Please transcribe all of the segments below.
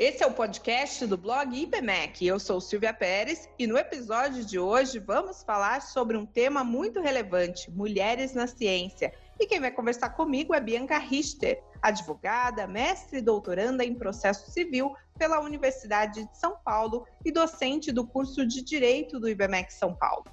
Esse é o podcast do blog IBMEC. Eu sou Silvia Pérez e no episódio de hoje vamos falar sobre um tema muito relevante: mulheres na ciência. E quem vai conversar comigo é Bianca Richter, advogada, mestre e doutoranda em processo civil pela Universidade de São Paulo e docente do curso de Direito do IBMEC São Paulo.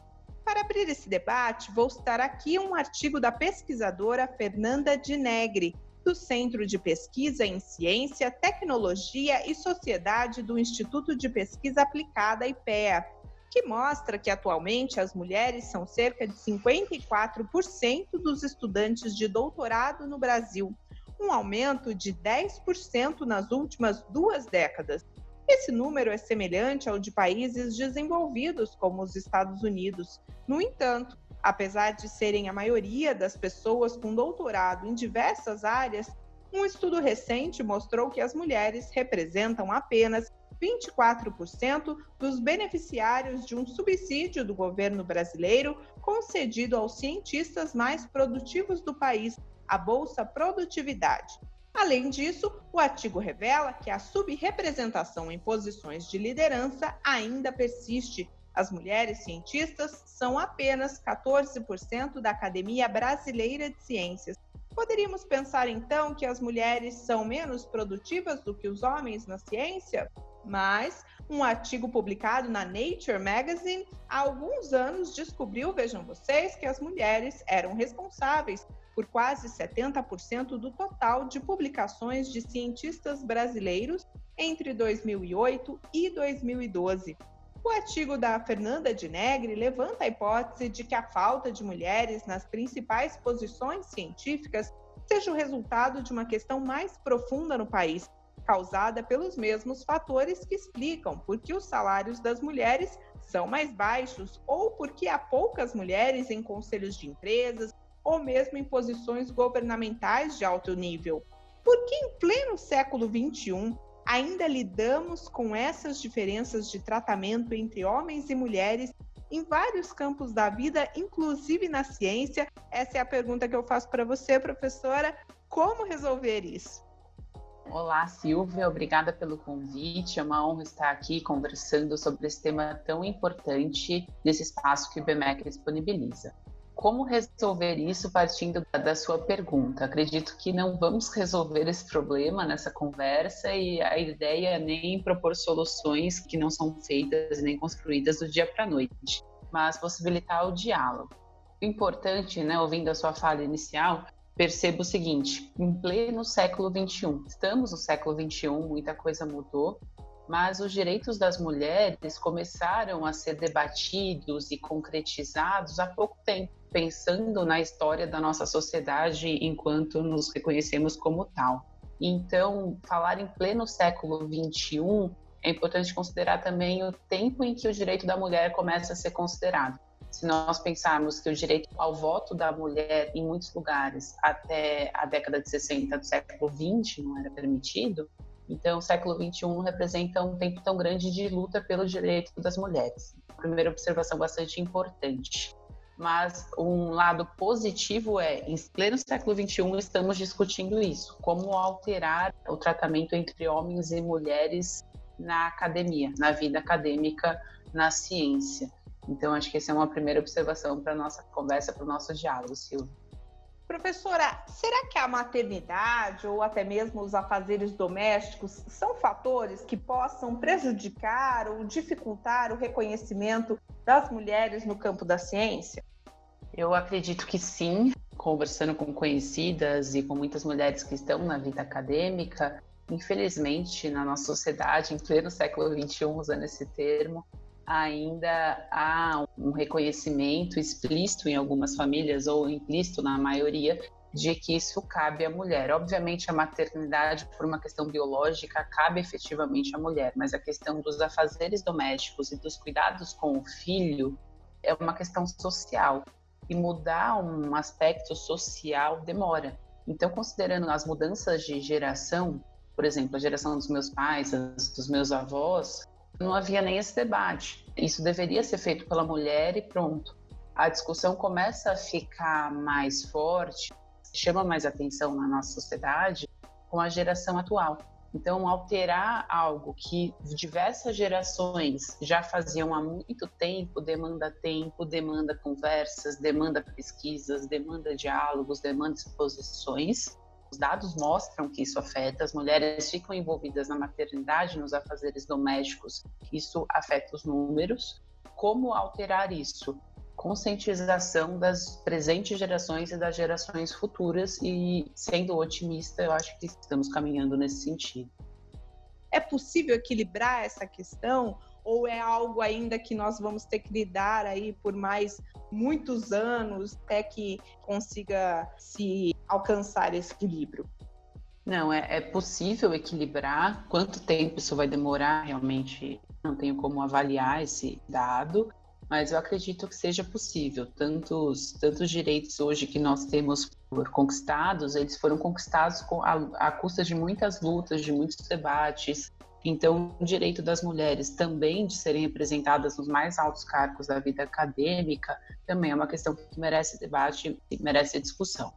Para abrir esse debate, vou citar aqui um artigo da pesquisadora Fernanda de Negri, do Centro de Pesquisa em Ciência, Tecnologia e Sociedade do Instituto de Pesquisa Aplicada IPEA, que mostra que atualmente as mulheres são cerca de 54% dos estudantes de doutorado no Brasil, um aumento de 10% nas últimas duas décadas. Esse número é semelhante ao de países desenvolvidos, como os Estados Unidos. No entanto, Apesar de serem a maioria das pessoas com doutorado em diversas áreas, um estudo recente mostrou que as mulheres representam apenas 24% dos beneficiários de um subsídio do governo brasileiro concedido aos cientistas mais produtivos do país, a Bolsa Produtividade. Além disso, o artigo revela que a subrepresentação em posições de liderança ainda persiste, as mulheres cientistas são apenas 14% da Academia Brasileira de Ciências. Poderíamos pensar então que as mulheres são menos produtivas do que os homens na ciência? Mas um artigo publicado na Nature Magazine há alguns anos descobriu, vejam vocês, que as mulheres eram responsáveis por quase 70% do total de publicações de cientistas brasileiros entre 2008 e 2012. O artigo da Fernanda de Negri levanta a hipótese de que a falta de mulheres nas principais posições científicas seja o resultado de uma questão mais profunda no país, causada pelos mesmos fatores que explicam por que os salários das mulheres são mais baixos ou porque há poucas mulheres em conselhos de empresas ou mesmo em posições governamentais de alto nível. Porque em pleno século XXI, ainda lidamos com essas diferenças de tratamento entre homens e mulheres em vários campos da vida, inclusive na ciência? Essa é a pergunta que eu faço para você, professora. Como resolver isso? Olá, Silvia, obrigada pelo convite. É uma honra estar aqui conversando sobre esse tema tão importante nesse espaço que o BMEC disponibiliza como resolver isso partindo da sua pergunta? Acredito que não vamos resolver esse problema nessa conversa e a ideia é nem propor soluções que não são feitas nem construídas do dia para a noite, mas possibilitar o diálogo. O importante, né, ouvindo a sua fala inicial, percebo o seguinte: em pleno século XXI, estamos no século XXI, muita coisa mudou, mas os direitos das mulheres começaram a ser debatidos e concretizados há pouco tempo, pensando na história da nossa sociedade enquanto nos reconhecemos como tal. Então, falar em pleno século XXI é importante considerar também o tempo em que o direito da mulher começa a ser considerado. Se nós pensarmos que o direito ao voto da mulher em muitos lugares até a década de 60 do século XX não era permitido, então, o século XXI representa um tempo tão grande de luta pelo direito das mulheres. Primeira observação bastante importante. Mas um lado positivo é, em pleno século XXI, estamos discutindo isso: como alterar o tratamento entre homens e mulheres na academia, na vida acadêmica, na ciência. Então, acho que essa é uma primeira observação para a nossa conversa, para o nosso diálogo, Silvia. Professora, será que a maternidade ou até mesmo os afazeres domésticos são fatores que possam prejudicar ou dificultar o reconhecimento das mulheres no campo da ciência? Eu acredito que sim. Conversando com conhecidas e com muitas mulheres que estão na vida acadêmica, infelizmente, na nossa sociedade, em pleno século XXI, usando esse termo, ainda há um reconhecimento explícito em algumas famílias ou implícito na maioria de que isso cabe à mulher. Obviamente, a maternidade, por uma questão biológica, cabe efetivamente à mulher, mas a questão dos afazeres domésticos e dos cuidados com o filho é uma questão social. E mudar um aspecto social demora. Então, considerando as mudanças de geração, por exemplo, a geração dos meus pais, dos meus avós, não havia nem esse debate. Isso deveria ser feito pela mulher e pronto. A discussão começa a ficar mais forte, chama mais atenção na nossa sociedade com a geração atual. Então, alterar algo que diversas gerações já faziam há muito tempo demanda tempo, demanda conversas, demanda pesquisas, demanda diálogos, demanda exposições. Os dados mostram que isso afeta, as mulheres ficam envolvidas na maternidade, nos afazeres domésticos, isso afeta os números. Como alterar isso? conscientização das presentes gerações e das gerações futuras e sendo otimista, eu acho que estamos caminhando nesse sentido. É possível equilibrar essa questão ou é algo ainda que nós vamos ter que lidar aí por mais muitos anos até que consiga se alcançar esse equilíbrio? Não, é, é possível equilibrar. Quanto tempo isso vai demorar, realmente não tenho como avaliar esse dado, mas eu acredito que seja possível. Tantos, tantos direitos hoje que nós temos conquistados, eles foram conquistados com a, a custa de muitas lutas, de muitos debates. Então, o direito das mulheres também de serem representadas nos mais altos cargos da vida acadêmica também é uma questão que merece debate e merece discussão.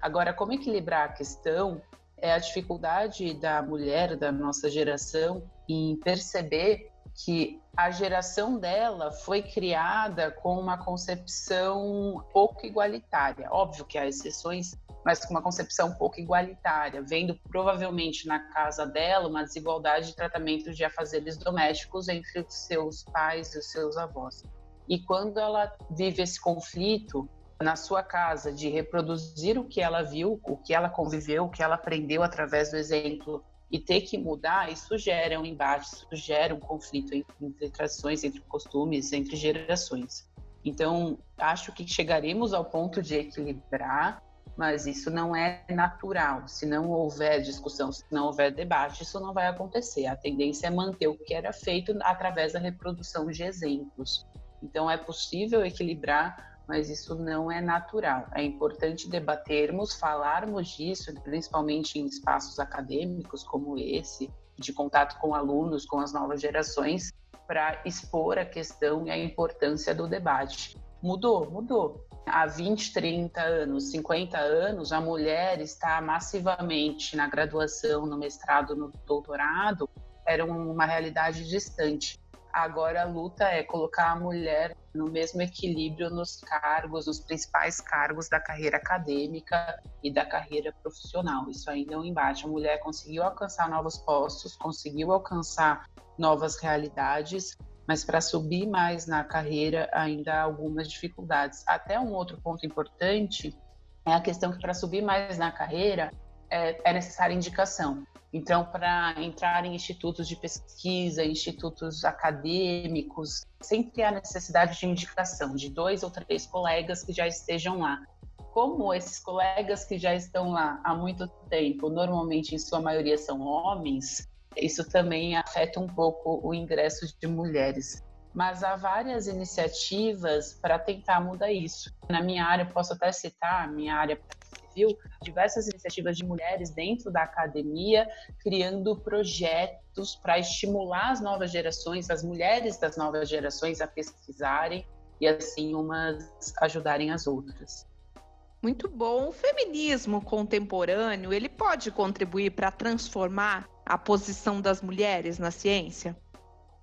Agora, como equilibrar a questão é a dificuldade da mulher da nossa geração em perceber que a geração dela foi criada com uma concepção pouco igualitária. Óbvio que há exceções, mas com uma concepção pouco igualitária, vendo provavelmente na casa dela uma desigualdade de tratamento de afazeres domésticos entre os seus pais e os seus avós. E quando ela vive esse conflito na sua casa de reproduzir o que ela viu, o que ela conviveu, o que ela aprendeu através do exemplo e ter que mudar, isso gera um embate, isso gera um conflito entre tradições, entre costumes, entre gerações. Então, acho que chegaremos ao ponto de equilibrar, mas isso não é natural. Se não houver discussão, se não houver debate, isso não vai acontecer. A tendência é manter o que era feito através da reprodução de exemplos. Então, é possível equilibrar mas isso não é natural. É importante debatermos, falarmos disso, principalmente em espaços acadêmicos como esse, de contato com alunos, com as novas gerações, para expor a questão e a importância do debate. Mudou, mudou. Há 20, 30 anos, 50 anos, a mulher está massivamente na graduação, no mestrado, no doutorado, era uma realidade distante. Agora a luta é colocar a mulher no mesmo equilíbrio nos cargos, nos principais cargos da carreira acadêmica e da carreira profissional. Isso ainda é um embate. A mulher conseguiu alcançar novos postos, conseguiu alcançar novas realidades, mas para subir mais na carreira ainda há algumas dificuldades. Até um outro ponto importante é a questão que para subir mais na carreira é, é necessária indicação. Então, para entrar em institutos de pesquisa, institutos acadêmicos, sempre há necessidade de indicação de dois ou três colegas que já estejam lá. Como esses colegas que já estão lá há muito tempo, normalmente em sua maioria são homens, isso também afeta um pouco o ingresso de mulheres. Mas há várias iniciativas para tentar mudar isso. Na minha área, posso até citar, minha área viu diversas iniciativas de mulheres dentro da academia, criando projetos para estimular as novas gerações, as mulheres das novas gerações a pesquisarem e assim umas ajudarem as outras. Muito bom. O feminismo contemporâneo, ele pode contribuir para transformar a posição das mulheres na ciência?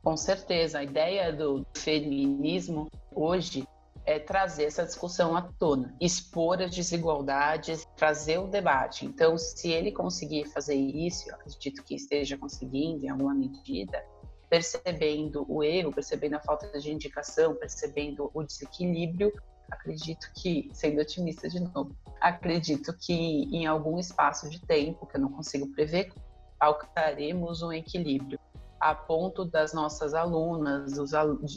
Com certeza. A ideia do feminismo hoje é trazer essa discussão à tona, expor as desigualdades, trazer o debate. Então, se ele conseguir fazer isso, eu acredito que esteja conseguindo em alguma medida, percebendo o erro, percebendo a falta de indicação, percebendo o desequilíbrio, acredito que, sendo otimista de novo, acredito que em algum espaço de tempo, que eu não consigo prever, alcançaremos um equilíbrio a ponto das nossas alunas, dos,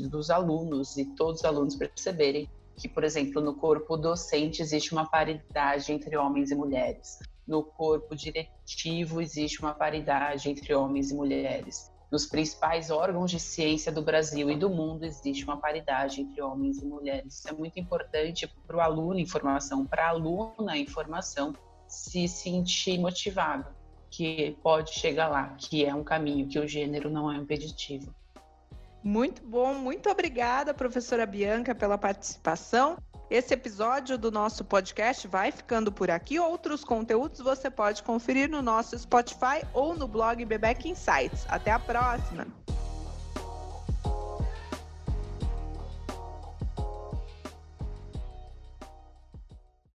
dos alunos e todos os alunos perceberem que, por exemplo, no corpo docente existe uma paridade entre homens e mulheres. No corpo diretivo existe uma paridade entre homens e mulheres. Nos principais órgãos de ciência do Brasil e do mundo existe uma paridade entre homens e mulheres. Isso é muito importante para o aluno em formação, para a aluna em formação se sentir motivado que pode chegar lá, que é um caminho, que o gênero não é impeditivo. Muito bom, muito obrigada, professora Bianca, pela participação. esse episódio do nosso podcast vai ficando por aqui. Outros conteúdos você pode conferir no nosso Spotify ou no blog Bebeck Insights. Até a próxima!